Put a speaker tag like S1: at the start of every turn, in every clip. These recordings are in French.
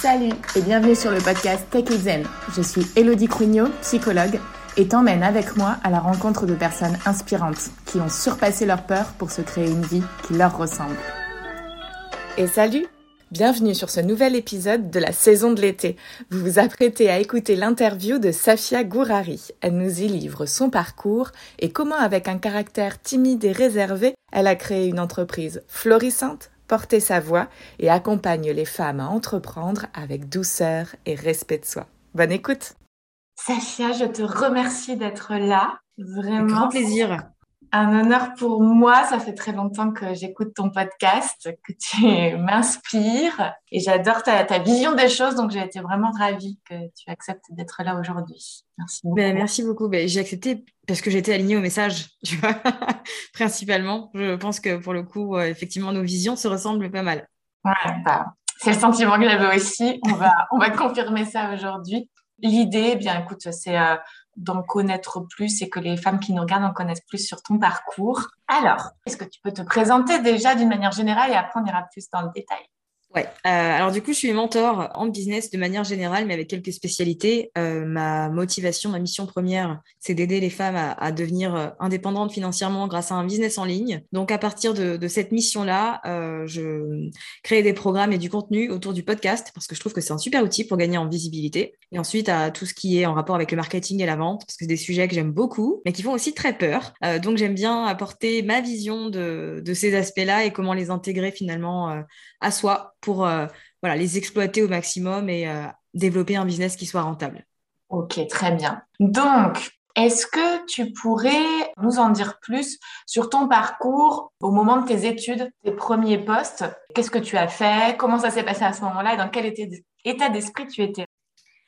S1: Salut et bienvenue sur le podcast Tech et Zen. Je suis Elodie Crugnot, psychologue, et t'emmène avec moi à la rencontre de personnes inspirantes qui ont surpassé leur peur pour se créer une vie qui leur ressemble. Et salut Bienvenue sur ce nouvel épisode de la saison de l'été. Vous vous apprêtez à écouter l'interview de Safia Gourari. Elle nous y livre son parcours et comment avec un caractère timide et réservé, elle a créé une entreprise florissante, porté sa voix et accompagne les femmes à entreprendre avec douceur et respect de soi. Bonne écoute Safia, je te remercie d'être là. Vraiment.
S2: Grand plaisir
S1: un honneur pour moi. Ça fait très longtemps que j'écoute ton podcast, que tu m'inspires et j'adore ta, vision des choses. Donc, j'ai été vraiment ravie que tu acceptes d'être là aujourd'hui.
S2: Merci beaucoup. Ben, merci beaucoup. Ben, j'ai accepté parce que j'étais alignée au message, tu vois, principalement. Je pense que pour le coup, euh, effectivement, nos visions se ressemblent pas mal.
S1: Bah, c'est le sentiment que j'avais aussi. On va, on va confirmer ça aujourd'hui. L'idée, bien écoute, c'est euh, d'en connaître plus et que les femmes qui nous regardent en connaissent plus sur ton parcours. Alors, est-ce que tu peux te présenter déjà d'une manière générale et après on ira plus dans le détail?
S2: Ouais. Euh, alors du coup, je suis mentor en business de manière générale, mais avec quelques spécialités. Euh, ma motivation, ma mission première, c'est d'aider les femmes à, devenir euh, indépendantes financièrement grâce à un business en ligne. Donc à partir de, cette mission-là, je crée des programmes et du contenu autour du podcast parce que je trouve que c'est un super outil pour gagner en visibilité. Et ensuite à tout ce qui est en rapport avec le marketing et la vente parce que c'est des sujets que j'aime beaucoup, mais qui font aussi très peur. donc j'aime bien apporter ma vision de, de ces aspects-là et comment les intégrer finalement à soi pour euh, voilà, les exploiter au maximum et euh, développer un business qui soit rentable.
S1: Ok, très bien. Donc, est-ce que tu pourrais nous en dire plus sur ton parcours au moment de tes études, tes premiers postes? Qu'est-ce que tu as fait? Comment ça s'est passé à ce moment-là? Et dans quel état d'esprit tu étais?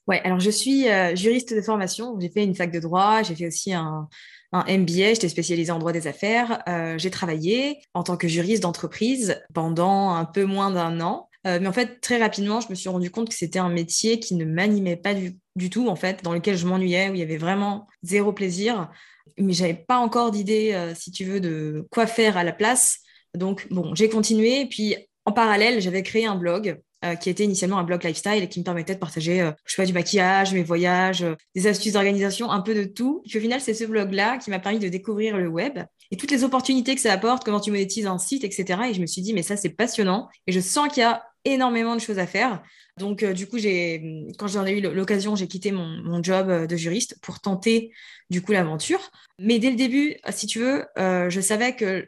S2: Ouais, alors je suis euh, juriste de formation. J'ai fait une fac de droit, j'ai fait aussi un, un MBA, j'étais spécialisée en droit des affaires. Euh, j'ai travaillé en tant que juriste d'entreprise pendant un peu moins d'un an. Euh, mais en fait, très rapidement, je me suis rendu compte que c'était un métier qui ne m'animait pas du, tout, en fait, dans lequel je m'ennuyais, où il y avait vraiment zéro plaisir. Mais j'avais pas encore d'idée, euh, si tu veux, de quoi faire à la place. Donc, bon, j'ai continué. Puis, en parallèle, j'avais créé un blog euh, qui était initialement un blog lifestyle et qui me permettait de partager, euh, je sais pas, du maquillage, mes voyages, euh, des astuces d'organisation, un peu de tout. Puis au final, c'est ce blog-là qui m'a permis de découvrir le web et toutes les opportunités que ça apporte, comment tu monétises un site, etc. Et je me suis dit, mais ça, c'est passionnant. Et je sens qu'il y a énormément de choses à faire. Donc, du coup, j'ai, quand j'en ai eu l'occasion, j'ai quitté mon, mon, job de juriste pour tenter, du coup, l'aventure. Mais dès le début, si tu veux, je savais que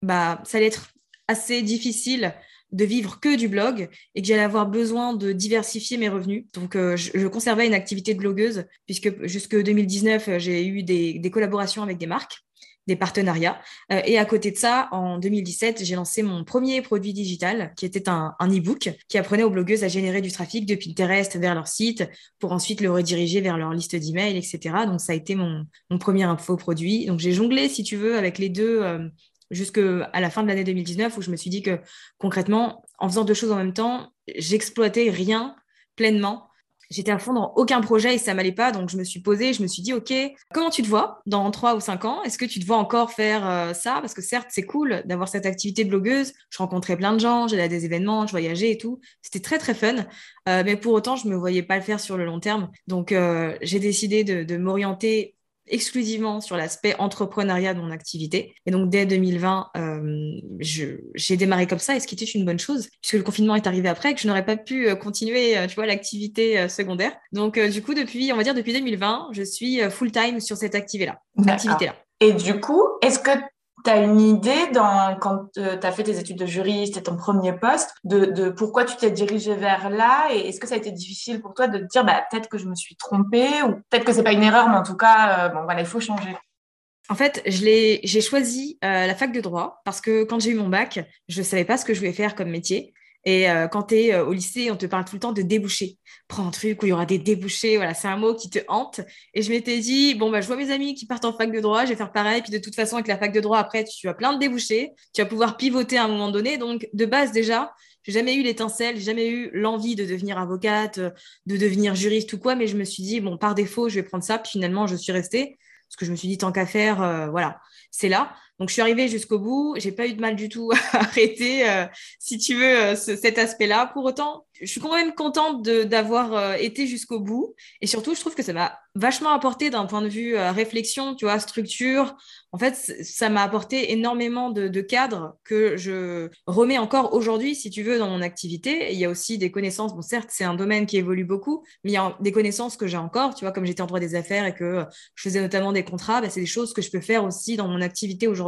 S2: bah, ça allait être assez difficile de vivre que du blog et que j'allais avoir besoin de diversifier mes revenus. Donc, euh, je, conservais une activité de blogueuse puisque jusque 2019, euh, j'ai eu des, collaborations avec des marques, des partenariats. Euh, et à côté de ça, en 2017, j'ai lancé mon premier produit digital qui était un, e-book qui apprenait aux blogueuses à générer du trafic depuis le terrestre vers leur site pour ensuite le rediriger vers leur liste d'emails, etc. Donc, ça a été mon, mon premier infoproduit. Donc, j'ai jonglé, si tu veux, avec les deux jusqu'à la fin de l'année 2019 où je me suis dit que concrètement, en faisant deux choses en même temps, j'exploitais rien pleinement. J'étais à fond dans aucun projet et ça m'allait pas. Donc, je me suis posée, je me suis dit, OK, comment tu te vois dans trois ou cinq ans? Est-ce que tu te vois encore faire euh, ça? Parce que certes, c'est cool d'avoir cette activité blogueuse. Je rencontrais plein de gens, j'allais à des événements, je voyageais et tout. C'était très, très fun. Euh, mais pour autant, je me voyais pas le faire sur le long terme. Donc, euh, j'ai décidé de m'orienter exclusivement sur l'aspect entrepreneuriat de mon activité. Et donc, dès 2020, euh, j'ai démarré comme ça, et ce qui était une bonne chose, puisque le confinement est arrivé après, que je n'aurais pas pu euh, continuer, euh, tu vois, l'activité secondaire. Donc, du coup, depuis, on va dire, depuis 2020, je suis full-time sur cette activité-là.
S1: Activité-là. Et du coup, est-ce que tu as une idée quand euh, tu as fait tes études de juriste et ton premier poste, de, de pourquoi tu t'es dirigé vers là et est-ce que ça a été difficile pour toi de te dire bah, peut-être que je me suis trompée ou peut-être que c'est pas une erreur, mais en tout cas, euh, bon, voilà, il faut changer
S2: en fait, j'ai choisi euh, la fac de droit parce que quand j'ai eu mon bac, je ne savais pas ce que je voulais faire comme métier. Et euh, quand tu es euh, au lycée, on te parle tout le temps de débouchés. Prends un truc où il y aura des débouchés. Voilà, c'est un mot qui te hante. Et je m'étais dit, bon, bah, je vois mes amis qui partent en fac de droit, je vais faire pareil. Puis de toute façon, avec la fac de droit, après, tu as plein de débouchés. Tu vas pouvoir pivoter à un moment donné. Donc, de base, déjà, j'ai jamais eu l'étincelle, j'ai jamais eu l'envie de devenir avocate, de devenir juriste ou quoi. Mais je me suis dit, bon, par défaut, je vais prendre ça. Puis finalement, je suis restée. Parce que je me suis dit, tant qu'à faire, euh, voilà, c'est là. Donc, je suis arrivée jusqu'au bout. J'ai pas eu de mal du tout à arrêter, euh, si tu veux, euh, cet aspect-là. Pour autant, je suis quand même contente d'avoir euh, été jusqu'au bout. Et surtout, je trouve que ça m'a vachement apporté d'un point de vue réflexion, tu vois, structure. En fait, ça m'a apporté énormément de, cadres que je remets encore aujourd'hui, si tu veux, dans mon activité. il y a aussi des connaissances. Bon, certes, c'est un domaine qui évolue beaucoup, mais il y a des connaissances que j'ai encore. Tu vois, comme j'étais en droit des affaires et que je faisais notamment des contrats, bah, c'est des choses que je peux faire aussi dans mon activité aujourd'hui.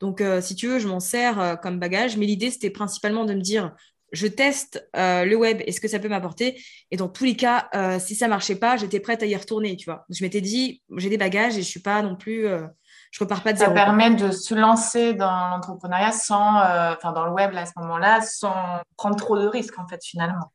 S2: Donc, euh, si tu veux, je m'en sers euh, comme bagage. Mais l'idée, c'était principalement de me dire, je teste euh, le web, est-ce que ça peut m'apporter Et dans tous les cas, si ça marchait pas, j'étais prête à y retourner, tu vois. Je m'étais dit, j'ai des bagages et je suis pas non plus, je repars pas de zéro.
S1: Ça permet de se lancer dans l'entrepreneuriat sans, enfin dans le web à ce moment-là, sans prendre trop de risques en fait finalement.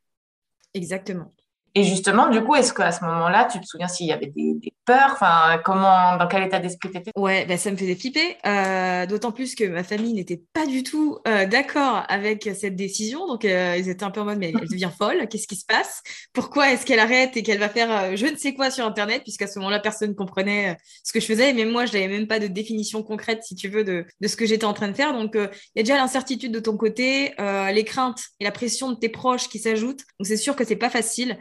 S2: Exactement.
S1: Et justement, du coup, est-ce qu'à ce, moment-là, tu te souviens s'il y avait des, peurs Enfin, comment, dans quel état d'esprit tu étais
S2: Ouais, ben, ça me faisait flipper. Euh, d'autant plus que ma famille n'était pas du tout euh, d'accord avec cette décision. Donc, euh, ils étaient un peu en mode, mais elle devient folle. Qu'est-ce qui se passe? Pourquoi est-ce qu'elle arrête et qu'elle va faire je ne sais quoi sur Internet Puisqu'à ce moment-là, personne ne comprenait ce que je faisais. Et même moi, je n'avais même pas de définition concrète, si tu veux, de, de ce que j'étais en train de faire. Donc, il y a déjà l'incertitude de ton côté, les craintes et la pression de tes proches qui s'ajoutent. Donc, c'est sûr que c'est pas facile.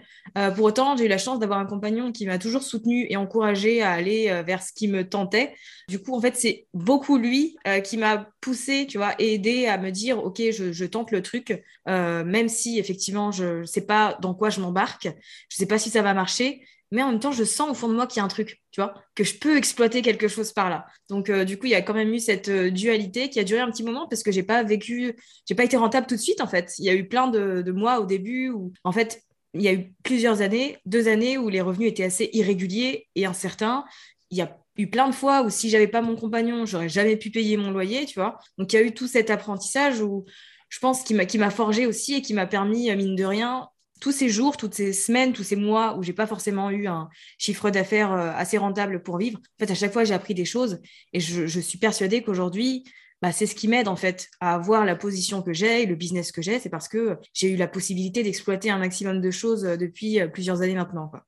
S2: Pour autant, j'ai eu la chance d'avoir un compagnon qui m'a toujours soutenu et à aller euh, vers ce qui me tentait. Du coup, en fait, c'est beaucoup lui euh, qui m'a poussé, tu vois, et aidé à me dire, OK, je, tente le truc, même si effectivement, je ne sais pas dans quoi je m'embarque, je ne sais pas si ça va marcher, mais en même temps, je sens au fond de moi qu'il y a un truc, tu vois, que je peux exploiter quelque chose par là. Donc, du coup, il y a quand même eu cette dualité qui a duré un petit moment parce que j'ai pas vécu, j'ai pas été rentable tout de suite, en fait. Il y a eu plein de, de mois au début où, en fait, il y a eu plusieurs années, deux années où les revenus étaient assez irréguliers et incertains. Il y a eu plein de fois où si j'avais pas mon compagnon, j'aurais jamais pu payer mon loyer, tu vois. Donc il y a eu tout cet apprentissage où je pense qui m'a qui m'a forgé aussi et qui m'a permis euh, mine de rien tous ces jours, toutes ces semaines, tous ces mois où j'ai pas forcément eu un chiffre d'affaires euh, assez rentable pour vivre. En fait, à chaque fois, j'ai appris des choses et je, je suis persuadée qu'aujourd'hui, bah, c'est ce qui m'aide en fait à avoir la position que j'ai et le business que j'ai. C'est parce que j'ai eu la possibilité d'exploiter un maximum de choses euh, depuis euh, plusieurs années maintenant. Quoi.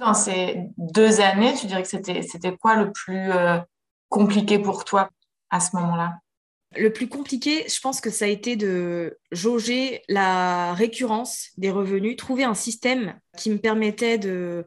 S1: Dans ces deux années, tu dirais que c'était, c'était quoi le plus euh, compliqué pour toi à ce moment-là?
S2: Le plus compliqué, je pense que ça a été de jauger la récurrence des revenus, trouver un système qui me permettait de,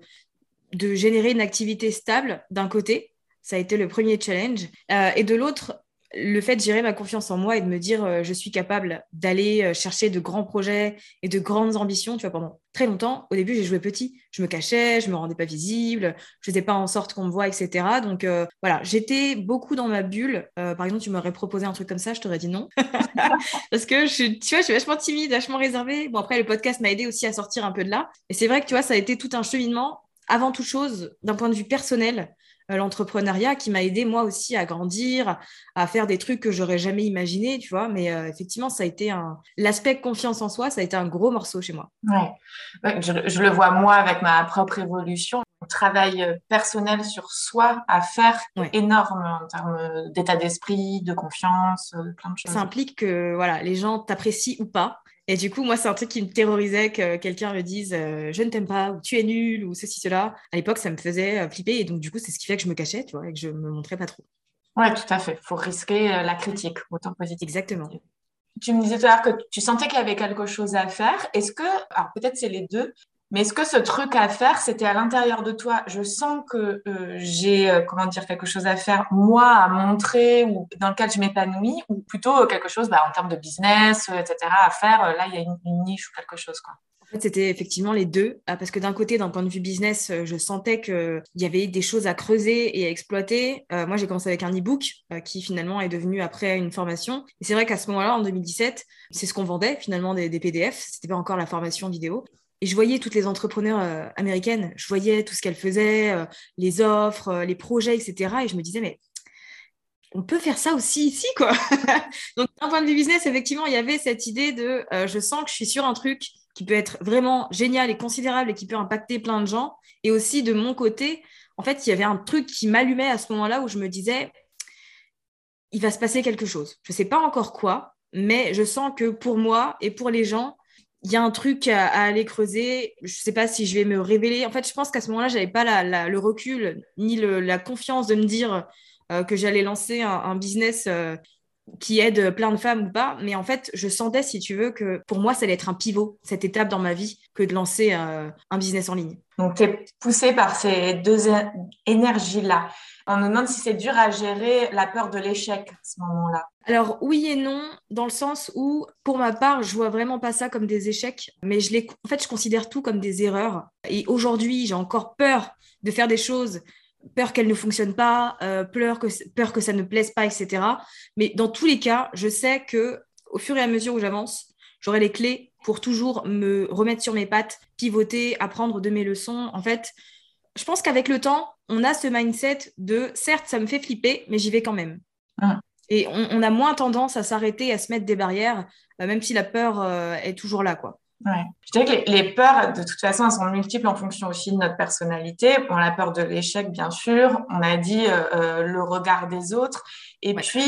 S2: de générer une activité stable d'un côté. Ça a été le premier challenge. et de l'autre, le fait de gérer ma confiance en moi et de me dire euh, je suis capable d'aller euh, chercher de grands projets et de grandes ambitions, tu vois, pendant très longtemps, au début, j'ai joué petit. Je me cachais, je me rendais pas visible, je faisais pas en sorte qu'on me voit, etc. Donc euh, voilà, j'étais beaucoup dans ma bulle. par exemple, tu m'aurais proposé un truc comme ça, je t'aurais dit non. Parce que je, tu vois, je suis vachement timide, vachement réservée. Bon, après, le podcast m'a aidé aussi à sortir un peu de là. Et c'est vrai que tu vois, ça a été tout un cheminement avant toute chose, d'un point de vue personnel, l'entrepreneuriat qui m'a aidé moi aussi à grandir, à faire des trucs que j'aurais jamais imaginé, tu vois. Mais euh, effectivement, ça a été un l'aspect confiance en soi, ça a été un gros morceau chez moi.
S1: Ouais, je, le vois moi avec ma propre évolution. Un travail euh, personnel sur soi à faire énorme en termes d'état d'esprit, de confiance, plein de choses.
S2: Ça implique que voilà, les gens t'apprécient ou pas. Et du coup, moi, c'est un truc qui me terrorisait que quelqu'un me dise euh, je ne t'aime pas, ou tu es nul, ou ceci, cela. À l'époque, ça me faisait euh, flipper. Et donc, du coup, c'est ce qui fait que je me cachais, tu vois, et que je me montrais pas trop.
S1: Ouais, tout à fait. Il faut risquer euh, la critique, autant positive.
S2: Exactement.
S1: Tu me disais tout à l'heure que tu sentais qu'il y avait quelque chose à faire. Est-ce que, alors peut-être c'est les deux, mais est-ce que ce truc à faire, c'était à l'intérieur de toi? Je sens que euh, j'ai, euh, comment dire, quelque chose à faire, moi, à montrer ou dans lequel je m'épanouis, ou plutôt quelque chose bah, en termes de business, euh, etc., à faire. Là, il y a une, niche ou quelque chose. Quoi.
S2: En fait, c'était effectivement les deux. Ah, parce que d'un côté, d'un point de vue business, je sentais qu'il y avait des choses à creuser et à exploiter. moi, j'ai commencé avec un e-book qui finalement est devenu après une formation. Et c'est vrai qu'à ce moment-là, en 2017, c'est ce qu'on vendait finalement des, des PDF. C'était pas encore la formation vidéo. Et je voyais toutes les entrepreneurs euh, américaines, je voyais tout ce qu'elles faisaient, euh, les offres, euh, les projets, etc. Et je me disais, mais on peut faire ça aussi ici, quoi. Donc, d'un point de vue business, effectivement, il y avait cette idée de, je sens que je suis sur un truc qui peut être vraiment génial et considérable et qui peut impacter plein de gens. Et aussi, de mon côté, en fait, il y avait un truc qui m'allumait à ce moment-là où je me disais, il va se passer quelque chose. Je ne sais pas encore quoi, mais je sens que pour moi et pour les gens, il y a un truc à, aller creuser. Je ne sais pas si je vais me révéler. En fait, je pense qu'à ce moment-là, je n'avais pas le recul ni la confiance de me dire que j'allais lancer un, business qui aide plein de femmes ou pas. Mais en fait, je sentais, si tu veux, que pour moi, ça allait être un pivot, cette étape dans ma vie, que de lancer un business en ligne.
S3: Donc, tu es poussée par ces deux énergies-là. On me demande si c'est dur à gérer la peur de l'échec à ce moment-là.
S2: Alors oui et non, dans le sens où, pour ma part, je vois vraiment pas ça comme des échecs, mais je les, en fait, je considère tout comme des erreurs. Et aujourd'hui, j'ai encore peur de faire des choses, peur qu'elles ne fonctionnent pas, euh, peur, que, ça ne plaise pas, etc. Mais dans tous les cas, je sais que au fur et à mesure où j'avance, j'aurai les clés pour toujours me remettre sur mes pattes, pivoter, apprendre de mes leçons. En fait, je pense qu'avec le temps, on a ce mindset de certes, ça me fait flipper, mais j'y vais quand même. Ah. Et on, a moins tendance à s'arrêter, à se mettre des barrières, euh, même si la peur euh, est toujours là, quoi.
S3: Ouais. Je dirais que les, peurs, de toute façon, elles sont multiples en fonction aussi de notre personnalité. On a peur de l'échec, bien sûr. On a dit euh, le regard des autres. Et puis,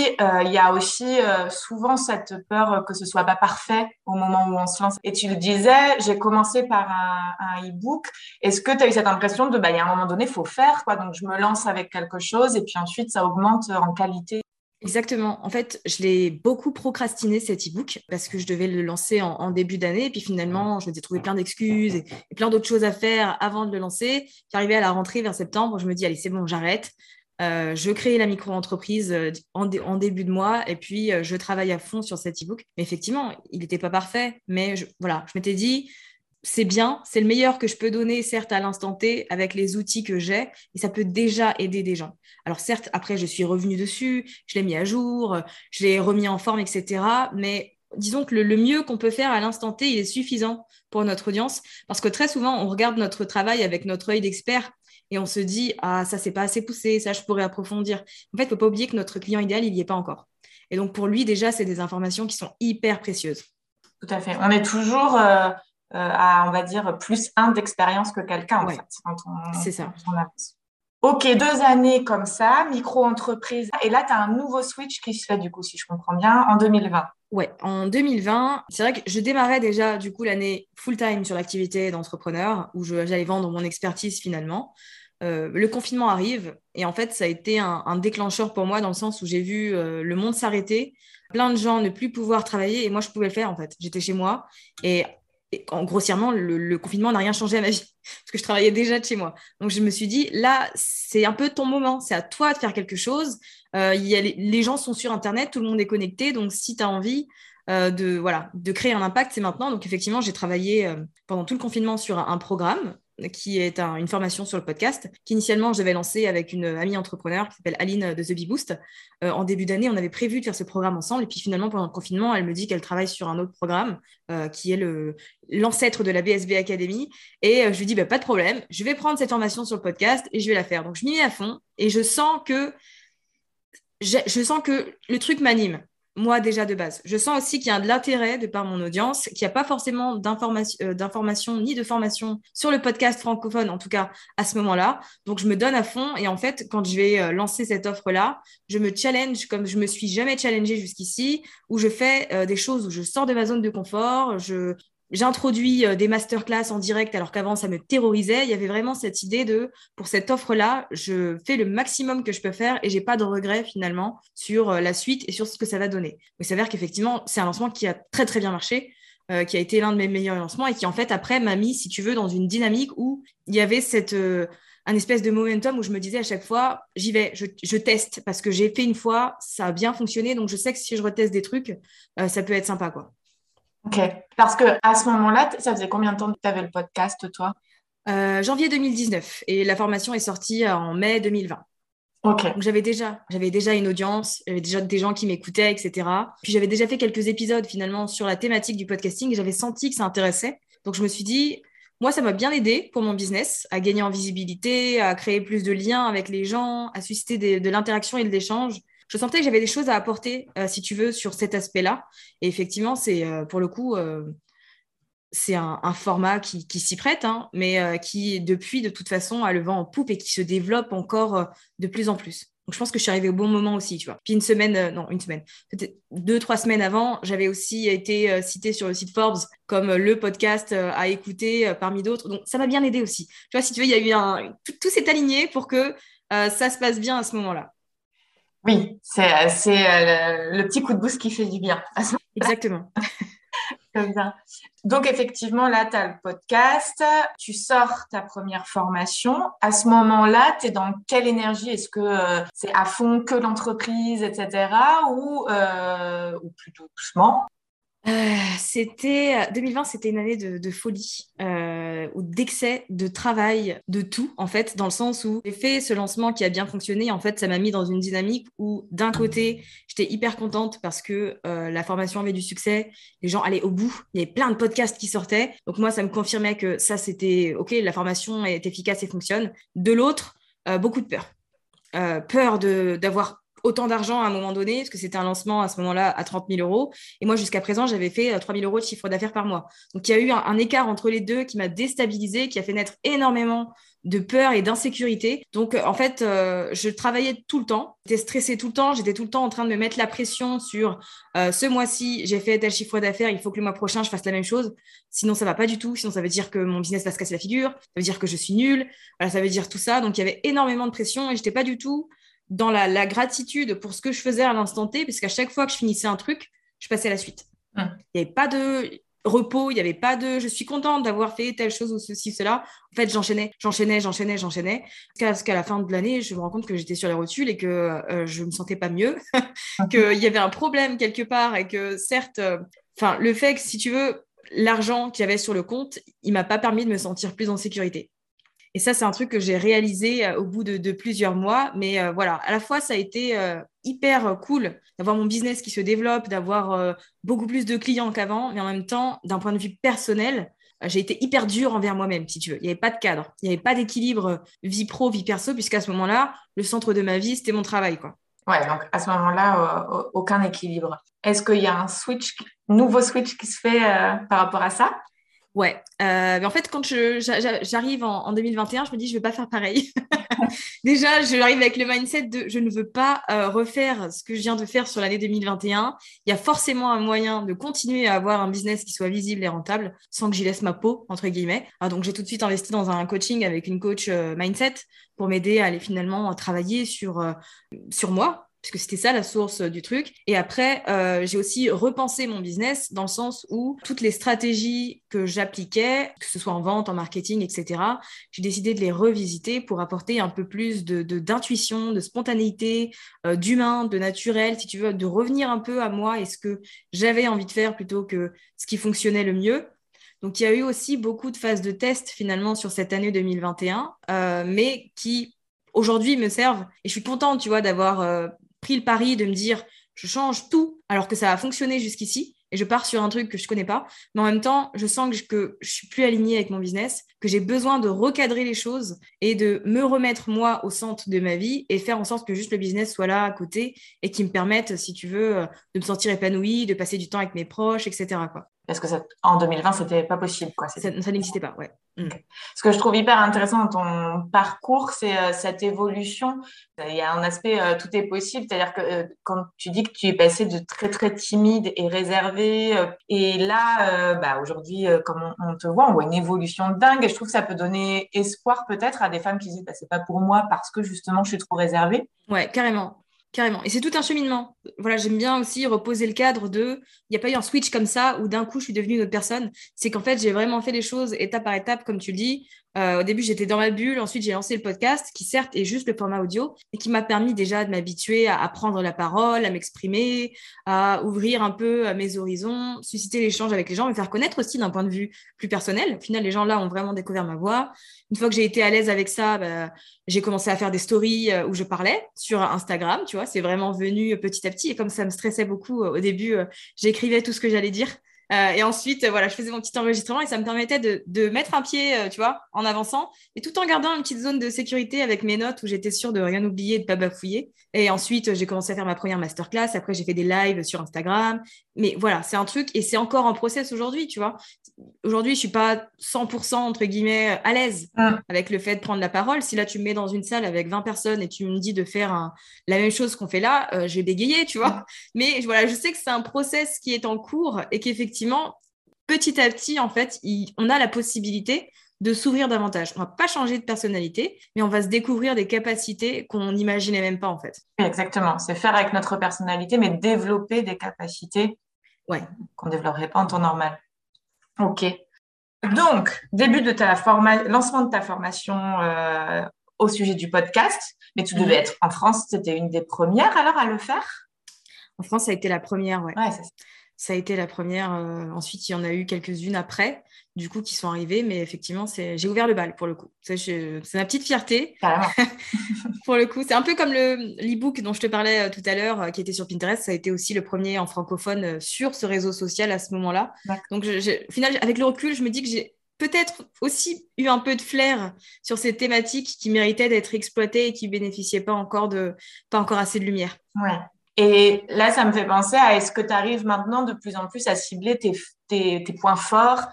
S3: il y a aussi souvent cette peur que ce soit pas parfait au moment où on se lance. Et tu le disais, j'ai commencé par un, un e-book. Est-ce que tu as eu cette impression de, bah, il y a un moment donné, il faut faire, quoi. Donc, je me lance avec quelque chose et puis ensuite, ça augmente en qualité
S2: Exactement. En fait, je l'ai beaucoup procrastiné cet e-book parce que je devais le lancer en, début d'année. Et puis finalement, je m'étais trouvé plein d'excuses et, plein d'autres choses à faire avant de le lancer. J'arrivais à la rentrée vers septembre. Je me dis, allez, c'est bon, j'arrête. Euh, je crée la micro-entreprise euh, en, début de mois et puis euh, je travaille à fond sur cet e-book. Mais effectivement, il n'était pas parfait. Mais voilà, je m'étais dit, c'est bien, c'est le meilleur que je peux donner, certes, à l'instant T, avec les outils que j'ai, et ça peut déjà aider des gens. Alors certes, après, je suis revenue dessus, je l'ai mis à jour, je l'ai remis en forme, etc. Mais disons que le, mieux qu'on peut faire à l'instant T, il est suffisant pour notre audience, parce que très souvent, on regarde notre travail avec notre œil d'expert et on se dit, ah, ça, c'est pas assez poussé, ça, je pourrais approfondir. En fait, il ne faut pas oublier que notre client idéal, il n'y est pas encore. Et donc, pour lui, déjà, c'est des informations qui sont hyper précieuses.
S3: Tout à fait. On est toujours... Euh, à, on va dire, plus un d'expérience que quelqu'un, en fait,
S2: C'est ça.
S3: Ok, deux années comme ça, micro-entreprise. Et là, tu as un nouveau switch qui se fait, du coup, si je comprends bien, en 2020.
S2: Ouais, en 2020, c'est vrai que je démarrais déjà, du coup, l'année full-time sur l'activité d'entrepreneur, où j'allais vendre mon expertise finalement. Euh, le confinement arrive et en fait, ça a été un, déclencheur pour moi dans le sens où j'ai vu euh, le monde s'arrêter, plein de gens ne plus pouvoir travailler et moi, je pouvais le faire en fait. J'étais chez moi et en, grossièrement, le, confinement n'a rien changé à ma vie, parce que je travaillais déjà de chez moi. Donc, je me suis dit, là, c'est un peu ton moment, c'est à toi de faire quelque chose. Euh, y a les, gens sont sur Internet, tout le monde est connecté, donc si tu as envie euh, de, voilà, de créer un impact, c'est maintenant. Donc, effectivement, j'ai travaillé euh, pendant tout le confinement sur un programme qui est une formation sur le podcast, qu'initialement j'avais lancé avec une amie entrepreneur qui s'appelle Aline de The Bee Boost. Euh, en début d'année, on avait prévu de faire ce programme ensemble. Et puis finalement, pendant le confinement, elle me dit qu'elle travaille sur un autre programme euh, qui est l'ancêtre de la BSB Academy. Et euh, je lui dis, bah, pas de problème, je vais prendre cette formation sur le podcast et je vais la faire. Donc je m'y mets à fond et je sens que je sens que le truc m'anime moi déjà de base. Je sens aussi qu'il y a de l'intérêt de par mon audience, qu'il n'y a pas forcément euh, d'informations ni de formation sur le podcast francophone, en tout cas à ce moment-là. Donc je me donne à fond et en fait, quand je vais euh, lancer cette offre-là, je me challenge comme je me suis jamais challengée jusqu'ici, où je fais euh, des choses où je sors de ma zone de confort, je, J'introduis euh, des masterclass en direct alors qu'avant ça me terrorisait. Il y avait vraiment cette idée de pour cette offre-là, je fais le maximum que je peux faire et j'ai pas de regrets finalement sur euh, la suite et sur ce que ça va donner. il s'avère qu'effectivement, c'est un lancement qui a très très bien marché. Euh, qui a été l'un de mes meilleurs lancements et qui en fait après m'a mis, si tu veux, dans une dynamique où il y avait cette, un espèce de momentum où je me disais à chaque fois, j'y vais, je, teste parce que j'ai fait une fois, ça a bien fonctionné, donc je sais que si je reteste des trucs, ça peut être sympa quoi.
S3: Ok. Parce que à ce moment-là, ça faisait combien de temps que tu avais le podcast, toi?
S2: Euh, Janvier 2019. Et la formation est sortie en mai 2020.
S3: Ok.
S2: Donc j'avais déjà, j'avais déjà une audience, j'avais déjà des gens qui m'écoutaient, etc. Puis j'avais déjà fait quelques épisodes finalement sur la thématique du podcasting et j'avais senti que ça intéressait. Donc je me suis dit, moi, ça m'a bien aidé pour mon business, à gagner en visibilité, à créer plus de liens avec les gens, à susciter de l'interaction et de l'échange je sentais que j'avais des choses à apporter, euh, si tu veux, sur cet aspect-là. Et effectivement, c'est euh, pour le coup, euh, c'est un, format qui, s'y prête, hein, mais qui, depuis, de toute façon, a le vent en poupe et qui se développe encore de plus en plus. Donc, je pense que je suis arrivée au bon moment aussi, tu vois. Puis une semaine, non, une semaine, peut-être deux, trois semaines avant, j'avais aussi été citée sur le site Forbes comme le podcast à écouter parmi d'autres. Donc, ça m'a bien aidé aussi. Tu vois, si tu veux, il y a eu un. Tout, tout s'est aligné pour que ça se passe bien à ce moment-là.
S3: Oui, c'est le, le, petit coup de boost qui fait du bien.
S2: Exactement.
S3: bien. Donc, effectivement, là, tu as le podcast, tu sors ta première formation. À ce moment-là, tu es dans quelle énergie? Est-ce que euh, c'est à fond que l'entreprise, etc. ou, euh, ou plutôt doucement?
S2: Euh, c'était 2020, c'était une année de, folie euh, ou d'excès de travail, de tout en fait, dans le sens où j'ai fait ce lancement qui a bien fonctionné. En fait, ça m'a mis dans une dynamique où d'un côté, j'étais hyper contente parce que euh, la formation avait du succès, les gens allaient au bout, il y avait plein de podcasts qui sortaient. Donc moi, ça me confirmait que ça, c'était ok, la formation est efficace et fonctionne. De l'autre, beaucoup de peur. peur d'avoir autant d'argent à un moment donné, parce que c'était un lancement à ce moment-là à 30 000 euros. Et moi, jusqu'à présent, j'avais fait 3 euh, 000 euros de chiffre d'affaires par mois. Donc, il y a eu un, écart entre les deux qui m'a déstabilisé, qui a fait naître énormément de peur et d'insécurité. Donc, euh, en fait, euh, je travaillais tout le temps. J'étais stressée tout le temps. J'étais tout le temps en train de me mettre la pression sur ce mois-ci, j'ai fait tel chiffre d'affaires, il faut que le mois prochain, je fasse la même chose. Sinon, ça va pas du tout. Sinon, ça veut dire que mon business va se casser la figure. Ça veut dire que je suis nulle. Voilà, ça veut dire tout ça. Donc, il y avait énormément de pression et j'étais pas du tout dans la, gratitude pour ce que je faisais à l'instant T, parce qu'à chaque fois que je finissais un truc, je passais à la suite. Hum. Il n'y avait pas de repos, il n'y avait pas de je suis contente d'avoir fait telle chose ou ceci, cela. En fait, j'enchaînais, j'enchaînais, j'enchaînais, j'enchaînais. Parce qu'à la fin de l'année, je me rends compte que j'étais sur les rotules et que euh, je ne me sentais pas mieux, qu'il y avait un problème quelque part et que certes, euh, le fait que si tu veux, l'argent qu'il y avait sur le compte, il m'a pas permis de me sentir plus en sécurité. Et ça, c'est un truc que j'ai réalisé euh, au bout de, plusieurs mois. Mais euh, voilà, à la fois, ça a été euh, hyper cool d'avoir mon business qui se développe, d'avoir beaucoup plus de clients qu'avant. Mais en même temps, d'un point de vue personnel, j'ai été hyper dure envers moi-même, si tu veux. Il n'y avait pas de cadre, il n'y avait pas d'équilibre vie pro, vie perso, puisqu'à ce moment-là, le centre de ma vie, c'était mon travail. Quoi.
S3: Ouais, donc à ce moment-là, aucun équilibre. Est-ce qu'il y a un switch, nouveau switch qui se fait par rapport à ça?
S2: Ouais, euh, mais en fait, quand j'arrive en, 2021, je me dis, je ne vais pas faire pareil. Déjà, j'arrive avec le mindset de je ne veux pas euh, refaire ce que je viens de faire sur l'année 2021. Il y a forcément un moyen de continuer à avoir un business qui soit visible et rentable sans que j'y laisse ma peau, entre guillemets. Ah, donc, j'ai tout de suite investi dans un coaching avec une coach euh, mindset pour m'aider à aller finalement travailler sur, sur moi, puisque c'était ça la source du truc. Et après, euh, j'ai aussi repensé mon business dans le sens où toutes les stratégies que j'appliquais, que ce soit en vente, en marketing, etc., j'ai décidé de les revisiter pour apporter un peu plus de d'intuition, de, spontanéité, euh, d'humain, de naturel, si tu veux, de revenir un peu à moi et ce que j'avais envie de faire plutôt que ce qui fonctionnait le mieux. Donc, il y a eu aussi beaucoup de phases de test finalement sur cette année 2021, euh, mais qui aujourd'hui me servent. Et je suis contente, tu vois, d'avoir pris le pari de me dire je change tout alors que ça a fonctionné jusqu'ici et je pars sur un truc que je connais pas. Mais en même temps, je sens que je, que je suis plus alignée avec mon business, que j'ai besoin de recadrer les choses et de me remettre moi au centre de ma vie et faire en sorte que juste le business soit là à côté et qui me permette, si tu veux, de me sentir épanouie, de passer du temps avec mes proches, etc.
S3: Parce que ça, en 2020, c'était pas possible. Quoi.
S2: Ça, ça n'existait pas, ouais.
S3: Mm. Ce que je trouve hyper intéressant dans ton parcours, c'est euh, cette évolution. Il y a un aspect euh, tout est possible, c'est-à-dire que euh, quand tu dis que tu es passé de très très timide et réservé, et là, bah, aujourd'hui, comme on, te voit, on voit une évolution dingue. Et je trouve que ça peut donner espoir peut-être à des femmes qui disent bah, c'est pas pour moi parce que justement je suis trop réservée.
S2: Ouais, carrément. Carrément. Et c'est tout un cheminement. Voilà, j'aime bien aussi reposer le cadre de. Il n'y a pas eu un switch comme ça où d'un coup je suis devenue une autre personne. C'est qu'en fait, j'ai vraiment fait les choses étape par étape, comme tu le dis. Euh, au début, j'étais dans ma bulle. Ensuite, j'ai lancé le podcast, qui certes est juste le format audio, et qui m'a permis déjà de m'habituer à, prendre la parole, à m'exprimer, à ouvrir un peu euh, mes horizons, susciter l'échange avec les gens, me faire connaître aussi d'un point de vue plus personnel. Au final, les gens là ont vraiment découvert ma voix. Une fois que j'ai été à l'aise avec ça, bah, j'ai commencé à faire des stories euh, où je parlais sur Instagram. Tu vois, c'est vraiment venu petit à petit. Et comme ça me stressait beaucoup au début, j'écrivais tout ce que j'allais dire. Euh, et ensuite, voilà, je faisais mon petit enregistrement et ça me permettait de, mettre un pied, euh, tu vois, en avançant, et tout en gardant une petite zone de sécurité avec mes notes où j'étais sûre de rien oublier, de pas bafouiller. Et ensuite, j'ai commencé à faire ma première masterclass. Après, j'ai fait des lives sur Instagram. Mais voilà, c'est un truc et c'est encore en process aujourd'hui, tu vois. Aujourd'hui, je suis pas 100% entre guillemets à l'aise ah. avec le fait de prendre la parole. Si là, tu me mets dans une salle avec 20 personnes et tu me dis de faire la même chose qu'on fait là, euh, je vais bégayer, tu vois. Mais voilà, je sais que c'est un process qui est en cours et qu'effectivement, petit à petit, en fait, on a la possibilité de s'ouvrir davantage. On va pas changer de personnalité, mais on va se découvrir des capacités qu'on n'imaginait même pas en fait.
S1: Exactement, c'est faire avec notre personnalité, mais développer des capacités
S2: ouais.
S1: qu'on ne développerait pas en temps normal. Ok. Donc, début de ta formation, lancement de ta formation euh, au sujet du podcast, mais tu devais mhm. être en France, c'était une des premières alors à le faire?
S2: En France, ça a été la première, ouais.
S1: ouais
S2: ça a été la première. Euh, ensuite, il y en a eu quelques-unes après, du coup, qui sont arrivées. Mais effectivement, j'ai ouvert le bal pour le coup. C'est ma petite fierté. pour le coup, c'est un peu comme l'e-book dont je te parlais euh, tout à l'heure, euh, qui était sur Pinterest. Ça a été aussi le premier en francophone sur ce réseau social à ce moment-là. Donc, au final, avec le recul, je me dis que j'ai peut-être aussi eu un peu de flair sur ces thématiques qui méritaient d'être exploitées et qui bénéficiaient pas encore de pas encore assez de lumière.
S1: Ouais. Et là, ça me fait penser à est-ce que tu arrives maintenant de plus en plus à cibler tes, points forts?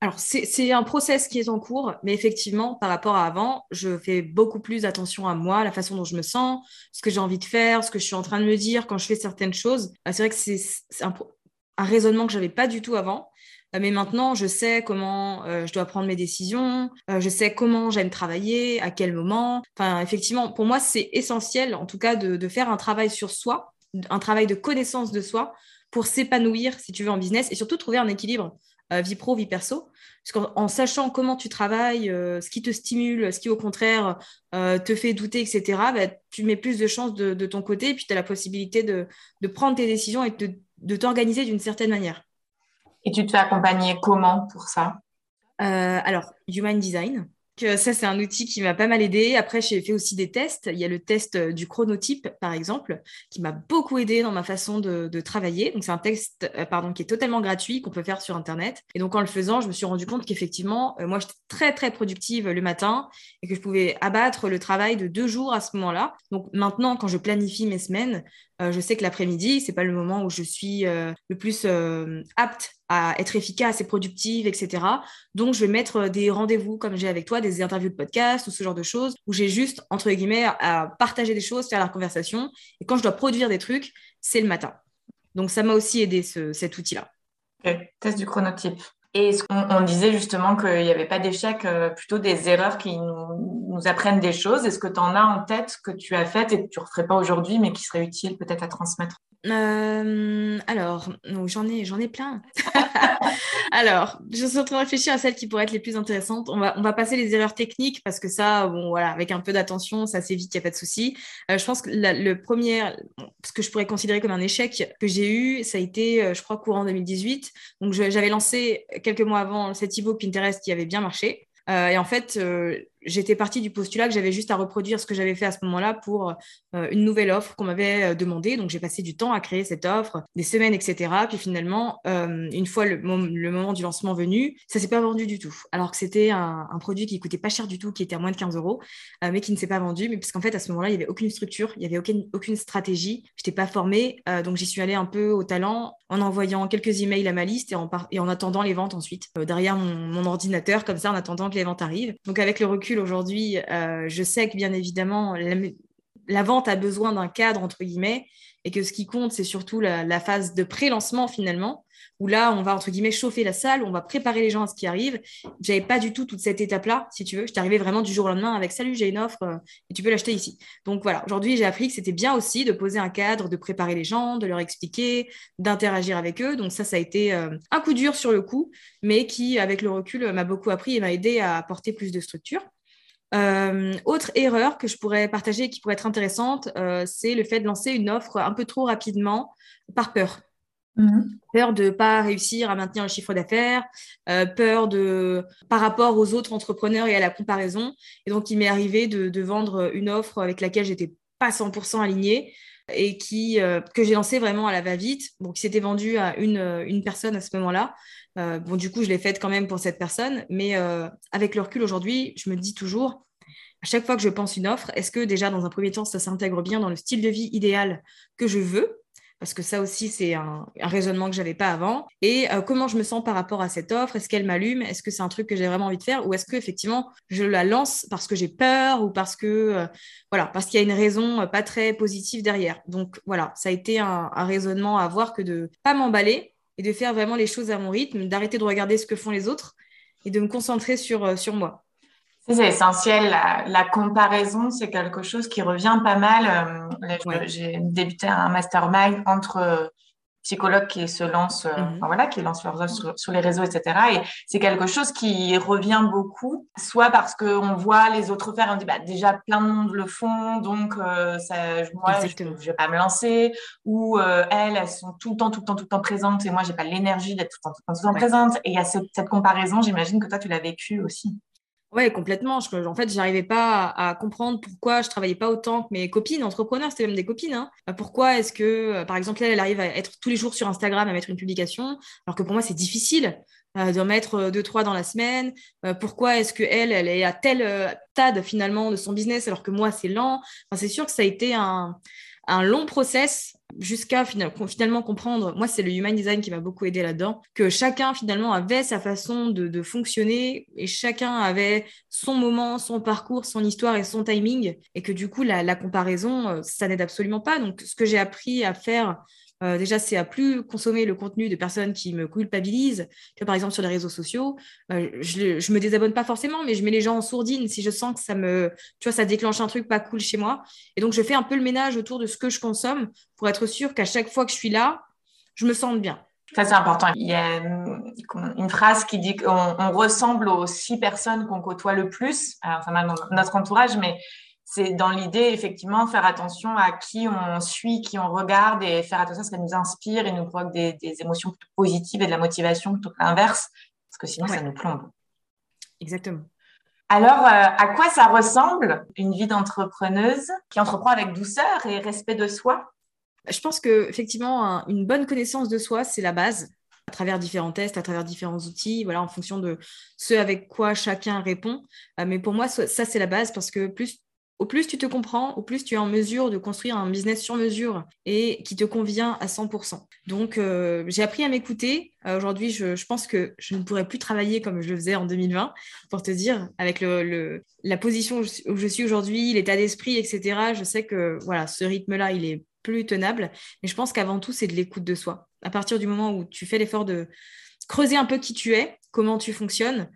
S2: Alors, c'est un process qui est en cours, mais effectivement, par rapport à avant, je fais beaucoup plus attention à moi, la façon dont je me sens, ce que j'ai envie de faire, ce que je suis en train de me dire quand je fais certaines choses. Euh, c'est vrai que c'est un, raisonnement que j'avais pas du tout avant. Euh, mais maintenant, je sais comment euh, je dois prendre mes décisions, je sais comment j'aime travailler, à quel moment. Enfin, effectivement, pour moi, c'est essentiel, en tout cas, de, faire un travail sur soi un travail de connaissance de soi pour s'épanouir, si tu veux, en business et surtout trouver un équilibre euh, vie pro, vie perso. Parce qu'en sachant comment tu travailles, euh, ce qui te stimule, ce qui au contraire euh, te fait douter, etc., bah, tu mets plus de chances de, ton côté et puis tu as la possibilité de, prendre tes décisions et de t'organiser d'une certaine manière.
S1: Et tu te fais accompagner comment pour ça?
S2: Alors, Human Design ça, c'est un outil qui m'a pas mal aidé. Après, j'ai fait aussi des tests. Il y a le test euh, du chronotype, par exemple, qui m'a beaucoup aidé dans ma façon de, travailler. Donc, c'est un test euh, qui est totalement gratuit, qu'on peut faire sur Internet. Et donc, en le faisant, je me suis rendu compte qu'effectivement, euh, moi, j'étais très, très productive le matin et que je pouvais abattre le travail de deux jours à ce moment-là. Donc, maintenant, quand je planifie mes semaines, je sais que l'après-midi, c'est pas le moment où je suis le plus apte à être efficace et productive, etc. Donc, je vais mettre euh, des rendez-vous, comme j'ai avec toi, des interviews de podcast ou ce genre de choses, où j'ai juste, entre guillemets, à partager des choses, faire la conversation. Et quand je dois produire des trucs, c'est le matin. Donc, ça m'a aussi aidé, cet outil-là.
S1: Test du chronotype. Et on, disait justement qu'il n'y avait pas d'échec, euh, plutôt des erreurs qui nous, apprennent des choses? Est-ce que tu en as en tête que tu as faites et que tu ne referais pas aujourd'hui, mais qui serait utile peut-être à transmettre?
S2: Euh, alors, j'en ai, j'en ai plein. alors, je suis en train de réfléchir à celles qui pourraient être les plus intéressantes. On va, on va passer les erreurs techniques parce que ça, bon, voilà, avec un peu d'attention, ça s'évite, il n'y a pas de souci. Euh, je pense que le premier, ce que je pourrais considérer comme un échec que j'ai eu, ça a été, euh, je crois, courant 2018. Donc, j'avais lancé quelques mois avant cet e Pinterest qui avait bien marché. et en fait, j'étais partie du postulat que j'avais juste à reproduire ce que j'avais fait à ce moment-là pour euh, une nouvelle offre qu'on m'avait euh, demandé. Donc, j'ai passé du temps à créer cette offre, des semaines, etc. Puis finalement, euh, une fois le, moment du lancement venu, ça s'est pas vendu du tout. Alors que c'était un, produit qui coûtait pas cher du tout, qui était à moins de 15 euros, mais qui ne s'est pas vendu. Mais parce qu'en fait, à ce moment-là, il y avait aucune structure, il y avait aucune, stratégie. Je n'étais pas formée, donc j'y suis allée un peu au talent en envoyant quelques emails à ma liste et en, attendant les ventes ensuite derrière mon ordinateur, comme ça, en attendant que les ventes arrivent. Donc avec le recul aujourd'hui, euh, je sais que bien évidemment, la, vente a besoin d'un cadre, entre guillemets, et que ce qui compte, c'est surtout la, phase de pré-lancement finalement, où là, on va, entre guillemets, chauffer la salle, on va préparer les gens à ce qui arrive. J'avais pas du tout toute cette étape-là, si tu veux. J'étais arrivée vraiment du jour au lendemain avec Salut, j'ai une offre euh, et tu peux l'acheter ici. Donc voilà, aujourd'hui, j'ai appris que c'était bien aussi de poser un cadre, de préparer les gens, de leur expliquer, d'interagir avec eux. Donc ça, ça a été euh, un coup dur sur le coup, mais qui, avec le recul, m'a beaucoup appris et m'a aidé à apporter plus de structure. Euh, autre erreur que je pourrais partager et qui pourrait être intéressante, euh, c'est le fait de lancer une offre un peu trop rapidement par peur. Mhm. Peur de ne pas réussir à maintenir le chiffre d'affaires, euh, peur de par rapport aux autres entrepreneurs et à la comparaison. Et donc, il m'est arrivé de, vendre une offre avec laquelle j'étais pas 100% alignée et qui, que j'ai lancé vraiment à la va-vite, bon, qui s'était vendue à une, une personne à ce moment-là. Euh, bon, du coup, je l'ai faite quand même pour cette personne, mais euh, avec le recul aujourd'hui, je me dis toujours, à chaque fois que je pense une offre, est-ce que déjà dans un premier temps, ça s'intègre bien dans le style de vie idéal que je veux? Parce que ça aussi, c'est un, raisonnement que j'avais pas avant. Et euh, comment je me sens par rapport à cette offre? Est-ce qu'elle m'allume? Est-ce que c'est un truc que j'ai vraiment envie de faire? Ou est-ce que effectivement je la lance parce que j'ai peur ou parce que voilà, parce qu'il y a une raison pas très positive derrière? Donc voilà, ça a été un, raisonnement à avoir que de pas m'emballer, et de faire vraiment les choses à mon rythme, d'arrêter de regarder ce que font les autres et de me concentrer sur, sur moi.
S1: C'est essentiel. La, comparaison, c'est quelque chose qui revient pas mal. J'ai débuté un mastermind entre psychologues qui se lancent, euh, mhm. voilà, qui lancent leurs offres sur, les réseaux, etc. Et c'est quelque chose qui revient beaucoup, soit parce qu'on voit les autres faire, on dit bah, déjà plein de monde le font, donc euh, ça, moi je, ne vais pas me lancer, ou euh, elles, elles sont tout le temps, tout le temps, tout le temps présentes, et moi j'ai pas l'énergie d'être tout le temps, tout le temps, présente. Et il y a cette, cette comparaison, j'imagine que toi tu l'as vécu aussi.
S2: Ouais, complètement. En fait, j'arrivais pas à, comprendre pourquoi je travaillais pas autant que mes copines entrepreneurs, c'était même des copines. Hein. Euh, pourquoi est-ce que, euh, par exemple, elle, elle arrive à être tous les jours sur Instagram à mettre une publication, alors que pour moi, c'est difficile euh, d'en mettre deux, trois dans la semaine. pourquoi est-ce que elle, elle est à tel stade finalement de son business, alors que moi, c'est lent? Enfin, c'est sûr que ça a été un, un long process jusqu'à finalement comprendre, moi c'est le human design qui m'a beaucoup aidé là-dedans, que chacun finalement avait sa façon de, fonctionner et chacun avait son moment, son parcours, son histoire et son timing, et que du coup la, la comparaison, euh, ça n'aide absolument pas. Donc ce que j'ai appris à faire euh, déjà, c'est à plus consommer le contenu de personnes qui me culpabilisent. par exemple, sur les réseaux sociaux, euh, je, je me désabonne pas forcément, mais je mets les gens en sourdine si je sens que ça me, tu vois, ça déclenche un truc pas cool chez moi. Et donc, je fais un peu le ménage autour de ce que je consomme pour être sûr qu'à chaque fois que je suis là, je me sente bien.
S1: Ça, c'est important. Il y a une, phrase qui dit qu'on ressemble aux six personnes qu'on côtoie le plus, enfin, dans notre entourage, mais c'est dans l'idée, effectivement, faire attention à qui on suit, qui on regarde et faire attention à ce qui nous inspire et nous provoque des, émotions positives et de la motivation plutôt que l'inverse, parce que sinon, ça nous plombe.
S2: Exactement.
S1: Alors, euh, à quoi ça ressemble une vie d'entrepreneuse qui entreprend avec douceur et respect de soi?
S2: Je pense que effectivement, une bonne connaissance de soi, c'est la base à travers différents tests, à travers différents outils, voilà, en fonction de ce avec quoi chacun répond. Euh, mais pour moi, ça, c'est la base parce que plus au plus tu te comprends, au plus tu es en mesure de construire un business sur mesure et qui te convient à 100%. Donc, euh, j'ai appris à m'écouter. Euh, aujourd'hui, je, pense que je ne pourrais plus travailler comme je le faisais en 2020, pour te dire, avec la position où je suis aujourd'hui, l'état d'esprit, etc. Je sais que voilà, ce rythme-là, il est plus tenable. Mais je pense qu'avant tout, c'est de l'écoute de soi. À partir du moment où tu fais l'effort de creuser un peu qui tu es, comment tu fonctionnes,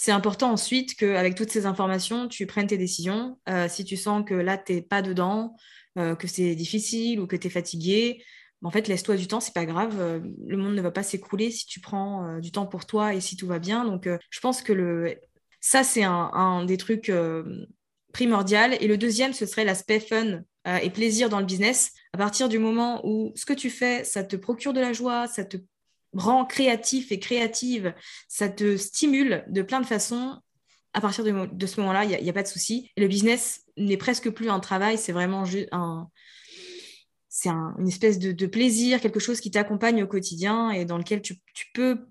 S2: c'est important ensuite qu'avec toutes ces informations, tu prennes tes décisions. Euh, si tu sens que là, tu n'es pas dedans, euh, que c'est difficile ou que tu es fatigué, en fait, laisse-toi du temps, c'est pas grave. Euh, le monde ne va pas s'écrouler si tu prends du temps pour toi et si tout va bien. Donc, je pense que le... ça, c'est un, des trucs primordiaux. Et le deuxième, ce serait l'aspect fun et plaisir dans le business. À partir du moment où ce que tu fais, ça te procure de la joie, ça te rend créatif et créative, ça te stimule de plein de façons. À partir de, ce moment-là, il n'y a, pas de souci. Le business n'est presque plus un travail, c'est vraiment un, c'est une espèce de, plaisir, quelque chose qui t'accompagne au quotidien et dans lequel tu, peux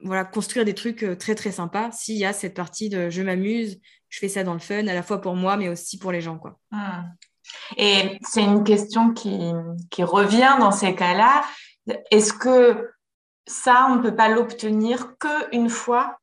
S2: voilà, construire des trucs euh, très très sympas s'il y a cette partie de je m'amuse, je fais ça dans le fun, à la fois pour moi mais aussi pour les gens. Quoi.
S1: Hmm. Et c'est une question qui revient dans ces cas-là. Est-ce que ça, on ne peut pas l'obtenir qu'une fois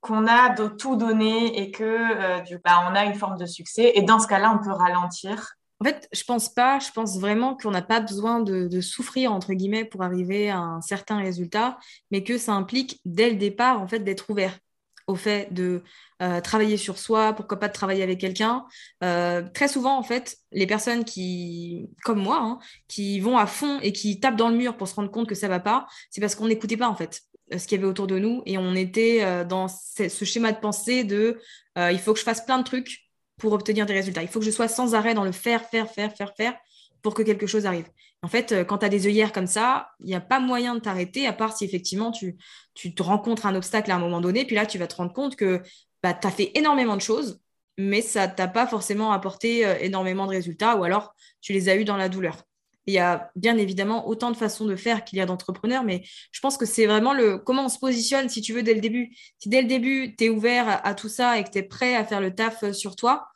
S1: qu'on a de tout donné et que euh, bah, on a une forme de succès. Et dans ce cas-là, on peut ralentir.
S2: En fait, je pense pas. Je pense vraiment qu'on n'a pas besoin de, souffrir entre guillemets pour arriver à un certain résultat, mais que ça implique dès le départ en fait d'être ouvert au fait de euh, travailler sur soi, pourquoi pas de travailler avec quelqu'un. Euh, très souvent, en fait, les personnes qui, comme moi, hein, qui vont à fond et qui tapent dans le mur pour se rendre compte que ça va pas, c'est parce qu'on n'écoutait pas, en fait, euh, ce qu'il y avait autour de nous et on était dans ce, schéma de pensée de il faut que je fasse plein de trucs pour obtenir des résultats. Il faut que je sois sans arrêt dans le faire, faire, faire, faire, faire pour que quelque chose arrive. En fait, quand tu as des œillères comme ça, il n'y a pas moyen de t'arrêter, à part si effectivement tu, te rencontres un obstacle à un moment donné, puis là, tu vas te rendre compte que bah, tu as fait énormément de choses, mais ça t'a pas forcément apporté euh, énormément de résultats, ou alors tu les as eus dans la douleur. Il y a bien évidemment autant de façons de faire qu'il y a d'entrepreneurs, mais je pense que c'est vraiment le comment on se positionne, si tu veux, dès le début. Si dès le début, tu es ouvert à, tout ça et que tu es prêt à faire le taf euh, sur toi,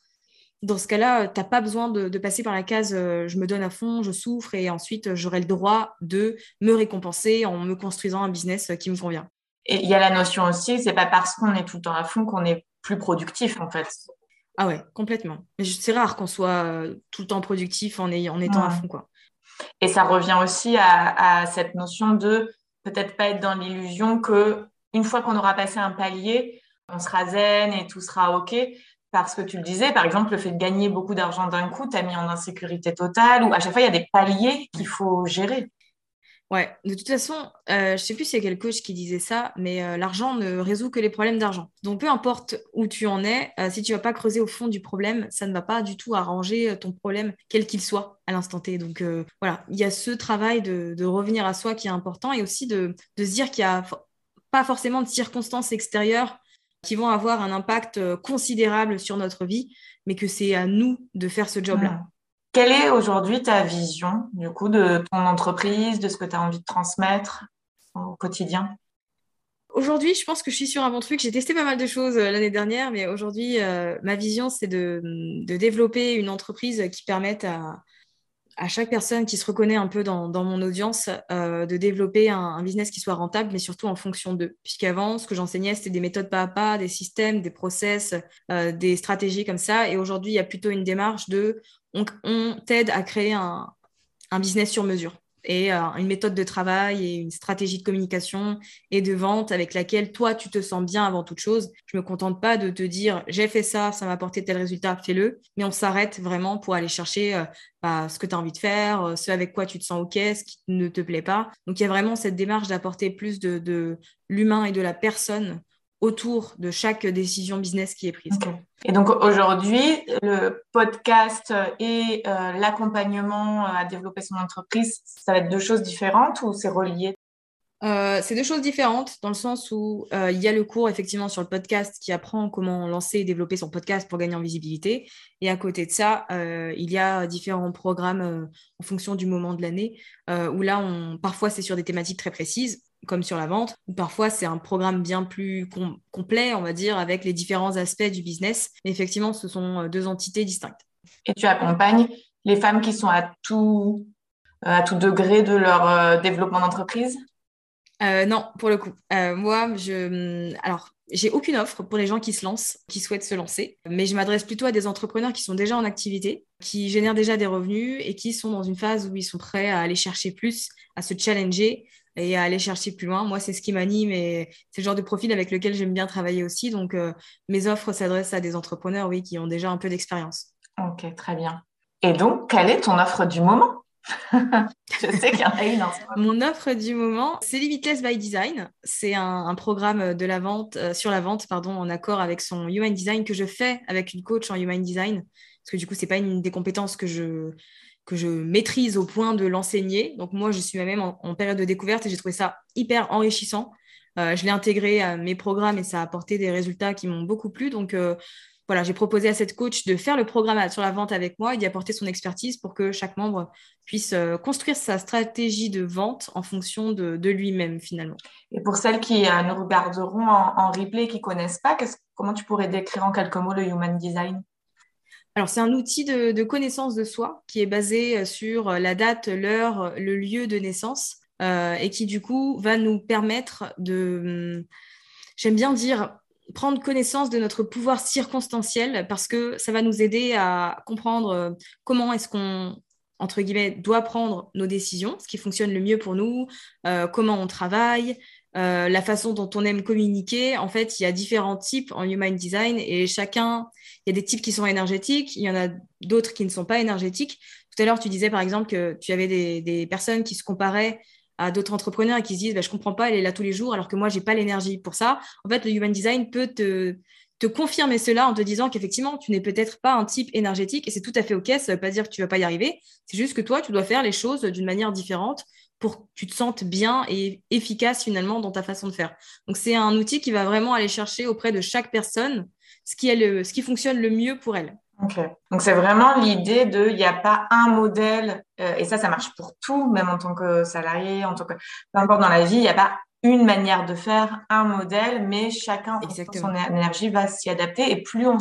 S2: dans ce cas-là, euh, tu n'as pas besoin de, passer par la case je me donne à fond, je souffre et ensuite j'aurai le droit de me récompenser en me construisant un business qui me convient.
S1: Et il y a la notion aussi, c'est pas parce qu'on est tout le temps à fond qu'on est plus productif en fait.
S2: Ah ouais, complètement. Mais c'est rare qu'on soit euh, tout le temps productif en, en étant à fond quoi.
S1: Et ça revient aussi à, cette notion de peut-être pas être dans l'illusion que une fois qu'on aura passé un palier, on sera zen et tout sera OK. Parce que tu le disais, par exemple, le fait de gagner beaucoup d'argent d'un coup t'a mis en insécurité totale ou à chaque fois, il y a des paliers qu'il faut gérer.
S2: Ouais, de toute façon, euh, je sais plus c'est quel coach qui disait ça, mais euh, l'argent ne résout que les problèmes d'argent. Donc peu importe où tu en es, euh, si tu vas pas creuser au fond du problème, ça ne va pas du tout arranger ton problème, quel qu'il soit à l'instant T. Donc voilà, il y a ce travail de, revenir à soi qui est important et aussi de, de se dire qu'il n'y a pas forcément de circonstances extérieures qui vont avoir un impact considérable sur notre vie, mais que c'est à nous de faire ce job-là.
S1: Mmh. Quelle est aujourd'hui ta vision du coup de ton entreprise, de ce que tu as envie de transmettre au quotidien?
S2: Aujourd'hui, je pense que je suis sur un bon truc. J'ai testé pas mal de choses euh, l'année dernière, mais aujourd'hui, euh, ma vision, c'est de, développer une entreprise qui permette à, à chaque personne qui se reconnaît un peu dans, mon audience euh, de développer un, business qui soit rentable, mais surtout en fonction d'eux. Puisqu'avant, ce que j'enseignais, c'était des méthodes pas à pas, des systèmes, des process, des stratégies comme ça. Et aujourd'hui, il y a plutôt une démarche de on, t'aide à créer un, business sur mesure et euh, une méthode de travail et une stratégie de communication et de vente avec laquelle toi, tu te sens bien avant toute chose. Je ne me contente pas de te dire j'ai fait ça, ça m'a apporté tel résultat, fais-le, mais on s'arrête vraiment pour aller chercher euh, bah, ce que tu as envie de faire, euh, ce avec quoi tu te sens OK, ce qui ne te plaît pas. Donc il y a vraiment cette démarche d'apporter plus de l'humain et de la personne autour de chaque décision business qui est prise.
S1: Et donc aujourd'hui, le podcast et euh, l'accompagnement à développer son entreprise, ça va être deux choses différentes ou c'est relié?
S2: Euh, c'est deux choses différentes dans le sens où euh, il y a le cours effectivement sur le podcast qui apprend comment lancer et développer son podcast pour gagner en visibilité. Et à côté de ça, il y a différents programmes en fonction du moment de l'année où là, on, parfois c'est sur des thématiques très précises comme sur la vente, ou parfois c'est un programme bien plus complet, on va dire, avec les différents aspects du business. Mais effectivement, ce sont euh, deux entités distinctes.
S1: Et tu accompagnes les femmes qui sont à tout, euh, à tout degré de leur euh, développement d'entreprise?
S2: Non, pour le coup. moi, je. Hum, alors, j'ai aucune offre pour les gens qui se lancent, qui souhaitent se lancer, mais je m'adresse plutôt à des entrepreneurs qui sont déjà en activité, qui génèrent déjà des revenus et qui sont dans une phase où ils sont prêts à aller chercher plus, à se challenger, et à aller chercher plus loin. Moi, c'est ce qui m'anime et c'est le genre de profil avec lequel j'aime bien travailler aussi. Donc, euh, mes offres s'adressent à des entrepreneurs, oui, qui ont déjà un peu d'expérience.
S1: Ok, très bien. Et donc, quelle est ton offre du moment? Je sais qu'il y en a une.
S2: Mon offre du moment, c'est Limitless by Design. C'est un, programme de la vente, euh, sur la vente pardon, en accord avec son Human Design que je fais avec une coach en Human Design. Parce que du coup, ce n'est pas une des compétences que je, que je maîtrise au point de l'enseigner. Donc moi, je suis même en, période de découverte et j'ai trouvé ça hyper enrichissant. Euh, je l'ai intégré à mes programmes et ça a apporté des résultats qui m'ont beaucoup plu. Donc euh, voilà, j'ai proposé à cette coach de faire le programme sur la vente avec moi et d'y apporter son expertise pour que chaque membre puisse euh, construire sa stratégie de vente en fonction de, lui-même finalement.
S1: Et pour celles qui nous regarderont en, replay qui ne connaissent pas, comment tu pourrais décrire en quelques mots le Human Design?
S2: Alors, c'est un outil de, connaissance de soi qui est basé euh, sur euh, la date, l'heure, euh, le lieu de naissance et qui, du coup, va nous permettre de, hum, j'aime bien dire, prendre connaissance de notre pouvoir circonstanciel parce que ça va nous aider à comprendre comment est-ce qu'on entre guillemets, doit prendre nos décisions, ce qui fonctionne le mieux pour nous, comment on travaille, la façon dont on aime communiquer. En fait, il y a différents types en Human Design et chacun il y a des types qui sont énergétiques, il y en a d'autres qui ne sont pas énergétiques. Tout à l'heure, tu disais par exemple que tu avais des, personnes qui se comparaient à d'autres entrepreneurs et qui se disent bah, Je ne comprends pas, elle est là tous les jours alors que moi, je n'ai pas l'énergie pour ça. En fait, le Human Design peut te, te confirmer cela en te disant qu'effectivement, tu n'es peut-être pas un type énergétique et c'est tout à fait OK. Ça ne veut pas dire que tu ne vas pas y arriver. C'est juste que toi, tu dois faire les choses d'une manière différente pour que tu te sentes bien et efficace finalement dans ta façon de faire. Donc, c'est un outil qui va vraiment aller chercher auprès de chaque personne ce qui, est le, ce qui fonctionne le mieux pour elle.
S1: Ok. Donc c'est vraiment l'idée de, il n'y a pas un modèle, euh, et ça, ça marche pour tout, même en tant que salarié, en tant que, peu importe dans la vie, il n'y a pas une manière de faire, un modèle, mais chacun, son énergie, va s'y adapter. Et plus on,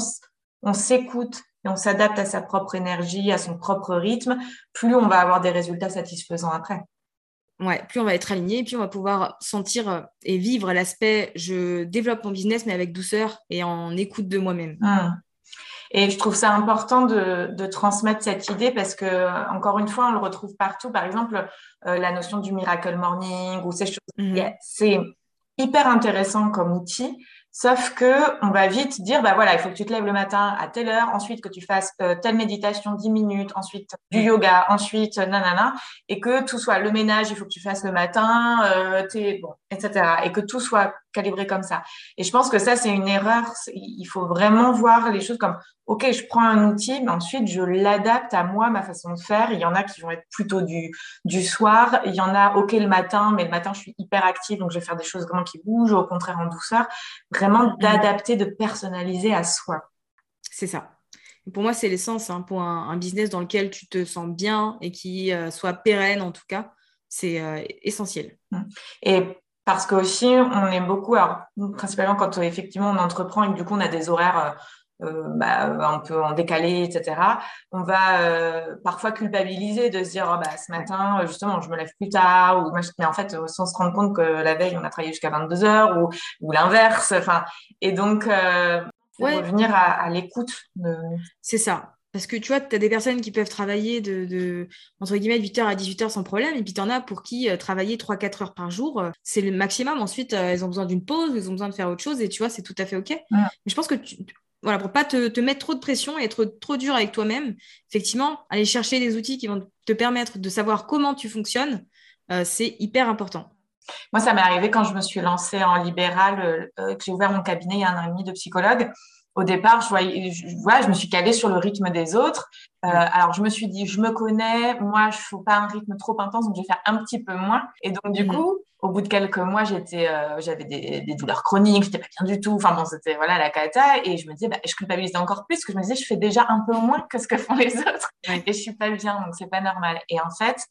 S1: on s'écoute et on s'adapte à sa propre énergie, à son propre rythme, plus on va avoir des résultats satisfaisants après
S2: ouais, plus on va être aligné, plus on va pouvoir sentir euh, et vivre l'aspect je développe mon business, mais avec douceur et en écoute de moi-même.
S1: Mmh. Et je trouve ça important de, transmettre cette idée parce que, encore une fois, on le retrouve partout. Par exemple, euh, la notion du miracle morning ou ces choses. Mmh. C'est hyper intéressant comme outil. Sauf que on va vite dire, bah voilà, il faut que tu te lèves le matin à telle heure, ensuite que tu fasses euh, telle méditation 10 minutes, ensuite du yoga, ensuite nanana, et que tout soit le ménage, il faut que tu fasses le matin, euh, bon, etc. Et que tout soit calibré comme ça. Et je pense que ça, c'est une erreur. Il faut vraiment voir les choses comme, OK, je prends un outil, mais ensuite, je l'adapte à moi, ma façon de faire. Il y en a qui vont être plutôt du, du soir. Il y en a, OK, le matin, mais le matin, je suis hyper active, donc je vais faire des choses vraiment qui bougent, au contraire, en douceur. Vraiment mm-hmm. d'adapter, de personnaliser à soi.
S2: C'est ça. Pour moi, c'est l'essence. Hein, pour un, business dans lequel tu te sens bien et qui euh, soit pérenne, en tout cas, c'est euh, essentiel.
S1: Mm. Et parce qu'aussi, on est beaucoup, alors, principalement quand effectivement on entreprend et que du coup on a des horaires euh, euh, bah, un peu en décalé, etc., on va euh, parfois culpabiliser de se dire oh, bah, ce matin, justement, je me lève plus tard, ou, mais en fait, sans se rendre compte que la veille, on a travaillé jusqu'à 22 heures, ou, ou l'inverse. Enfin, et donc, revenir à, à l'écoute. De...
S2: C'est ça. Parce que tu vois, tu as des personnes qui peuvent travailler de, entre guillemets, 8h à 18h sans problème, et puis tu en as pour qui euh, travailler 3-4 heures par jour, euh, c'est le maximum. Ensuite, euh, elles ont besoin d'une pause, elles ont besoin de faire autre chose, et tu vois, c'est tout à fait OK. Mais je pense que, tu, voilà, pour pas te, mettre trop de pression et être trop dur avec toi-même, effectivement, aller chercher des outils qui vont te permettre de savoir comment tu fonctionnes, c'est hyper important.
S1: Moi, ça m'est arrivé quand je me suis lancée en libéral, que j'ai ouvert mon cabinet il y a un an et demi de psychologue au départ, je, voyais, je, je me suis calée sur le rythme des autres. Euh, alors, je me suis dit, je me connais, moi, je ne faut pas un rythme trop intense, donc je vais faire un petit peu moins. Et donc, du mhm. coup, au bout de quelques mois, j'étais, euh, j'avais des, des, douleurs chroniques, j'étais pas bien du tout. Enfin bon, c'était voilà la cata. Et je me disais, bah, je culpabilisais encore plus, parce que je me disais, je fais déjà un peu moins que ce que font les autres, et je suis pas bien, donc c'est pas normal. Et en fait,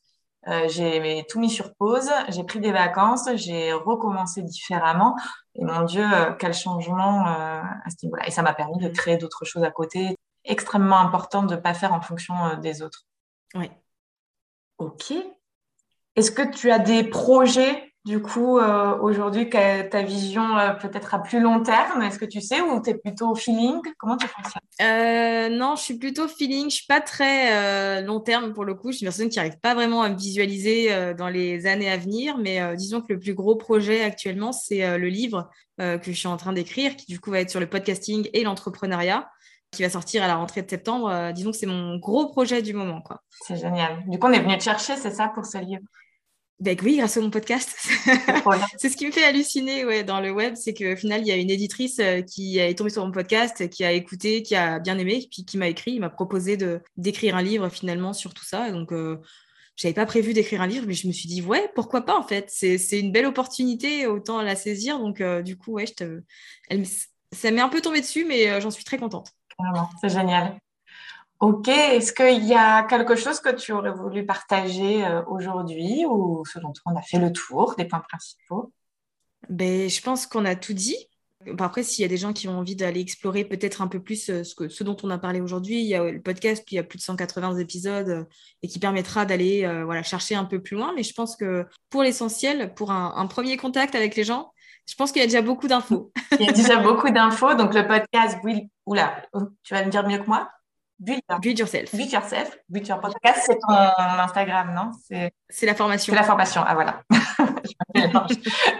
S1: euh, j'ai tout mis sur pause, j'ai pris des vacances, j'ai recommencé différemment. Et mon Dieu, euh, quel changement euh, à ce niveau-là. Et ça m'a permis de créer d'autres choses à côté, extrêmement important de ne pas faire en fonction des autres.
S2: Oui.
S1: Ok. Est-ce que tu as des projets du coup, euh, aujourd'hui, ta vision euh, peut-être à plus long terme, est-ce que tu sais ou tu es plutôt feeling? Comment tu fonctionnes?
S2: Euh, Non, je suis plutôt feeling. Je suis pas très long terme pour le coup. Je suis une personne qui n'arrive pas vraiment à me visualiser dans les années à venir. Mais disons que le plus gros projet actuellement, c'est le livre que je suis en train d'écrire, qui du coup va être sur le podcasting et l'entrepreneuriat qui va sortir à la rentrée de septembre. disons que c'est mon gros projet du moment.
S1: C'est génial. Du coup, on est venu te chercher, c'est ça, pour ce livre?
S2: Ben oui, grâce à mon podcast. c'est ce qui me fait halluciner ouais, dans le web, c'est qu'au final, il y a une éditrice euh, qui est tombée sur mon podcast, qui a écouté, qui a bien aimé, puis qui m'a écrit, m'a proposé de d'écrire un livre finalement sur tout ça. donc, euh, j'avais pas prévu d'écrire un livre, mais je me suis dit, ouais, pourquoi pas en fait C'est une belle opportunité, autant la saisir. Donc, euh, du coup, ouais, je te... Elle, ça m'est un peu tombé dessus, mais euh, j'en suis très contente.
S1: c'est génial. Ok, est-ce qu'il y a quelque chose que tu aurais voulu partager euh, aujourd'hui ou selon toi on a fait le tour des points principaux?
S2: Ben, Je pense qu'on a tout dit. Après, s'il y a des gens qui ont envie d'aller explorer peut-être un peu plus euh, ce, que, ce dont on a parlé aujourd'hui, il y a le podcast, puis il y a plus de 180 épisodes euh, et qui permettra d'aller voilà, chercher un peu plus loin. Mais je pense que pour l'essentiel, pour un, premier contact avec les gens, je pense qu'il y a déjà beaucoup d'infos.
S1: il y a déjà beaucoup d'infos. Donc, le podcast, oui, oula, tu vas me dire mieux que moi?
S2: Build, Yourself.
S1: Build Yourself. Build Your Podcast, c'est ton Instagram, non?
S2: C'est la formation.
S1: C'est la formation, ah voilà.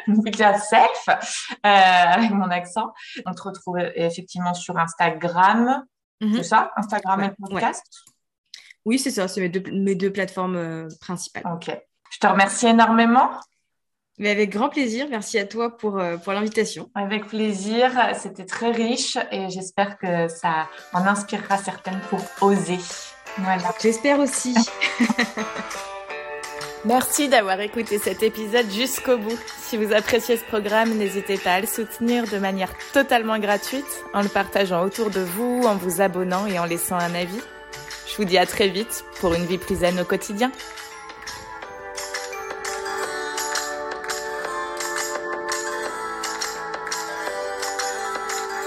S1: Build Yourself, euh, avec mon accent. On te retrouve effectivement sur Instagram. Mhm. C'est ça? Instagram et podcast?
S2: Oui, c'est ça. C'est mes deux, mes deux plateformes euh, principales.
S1: Ok. Je te remercie énormément.
S2: Mais avec grand plaisir. Merci à toi pour, euh, pour l'invitation.
S1: Avec plaisir. C'était très riche et j'espère que ça en inspirera certaines pour oser.
S2: Voilà. J'espère aussi.
S3: Merci d'avoir écouté cet épisode jusqu'au bout. Si vous appréciez ce programme, n'hésitez pas à le soutenir de manière totalement gratuite en le partageant autour de vous, en vous abonnant et en laissant un avis. Je vous dis à très vite pour une vie plus zen au quotidien.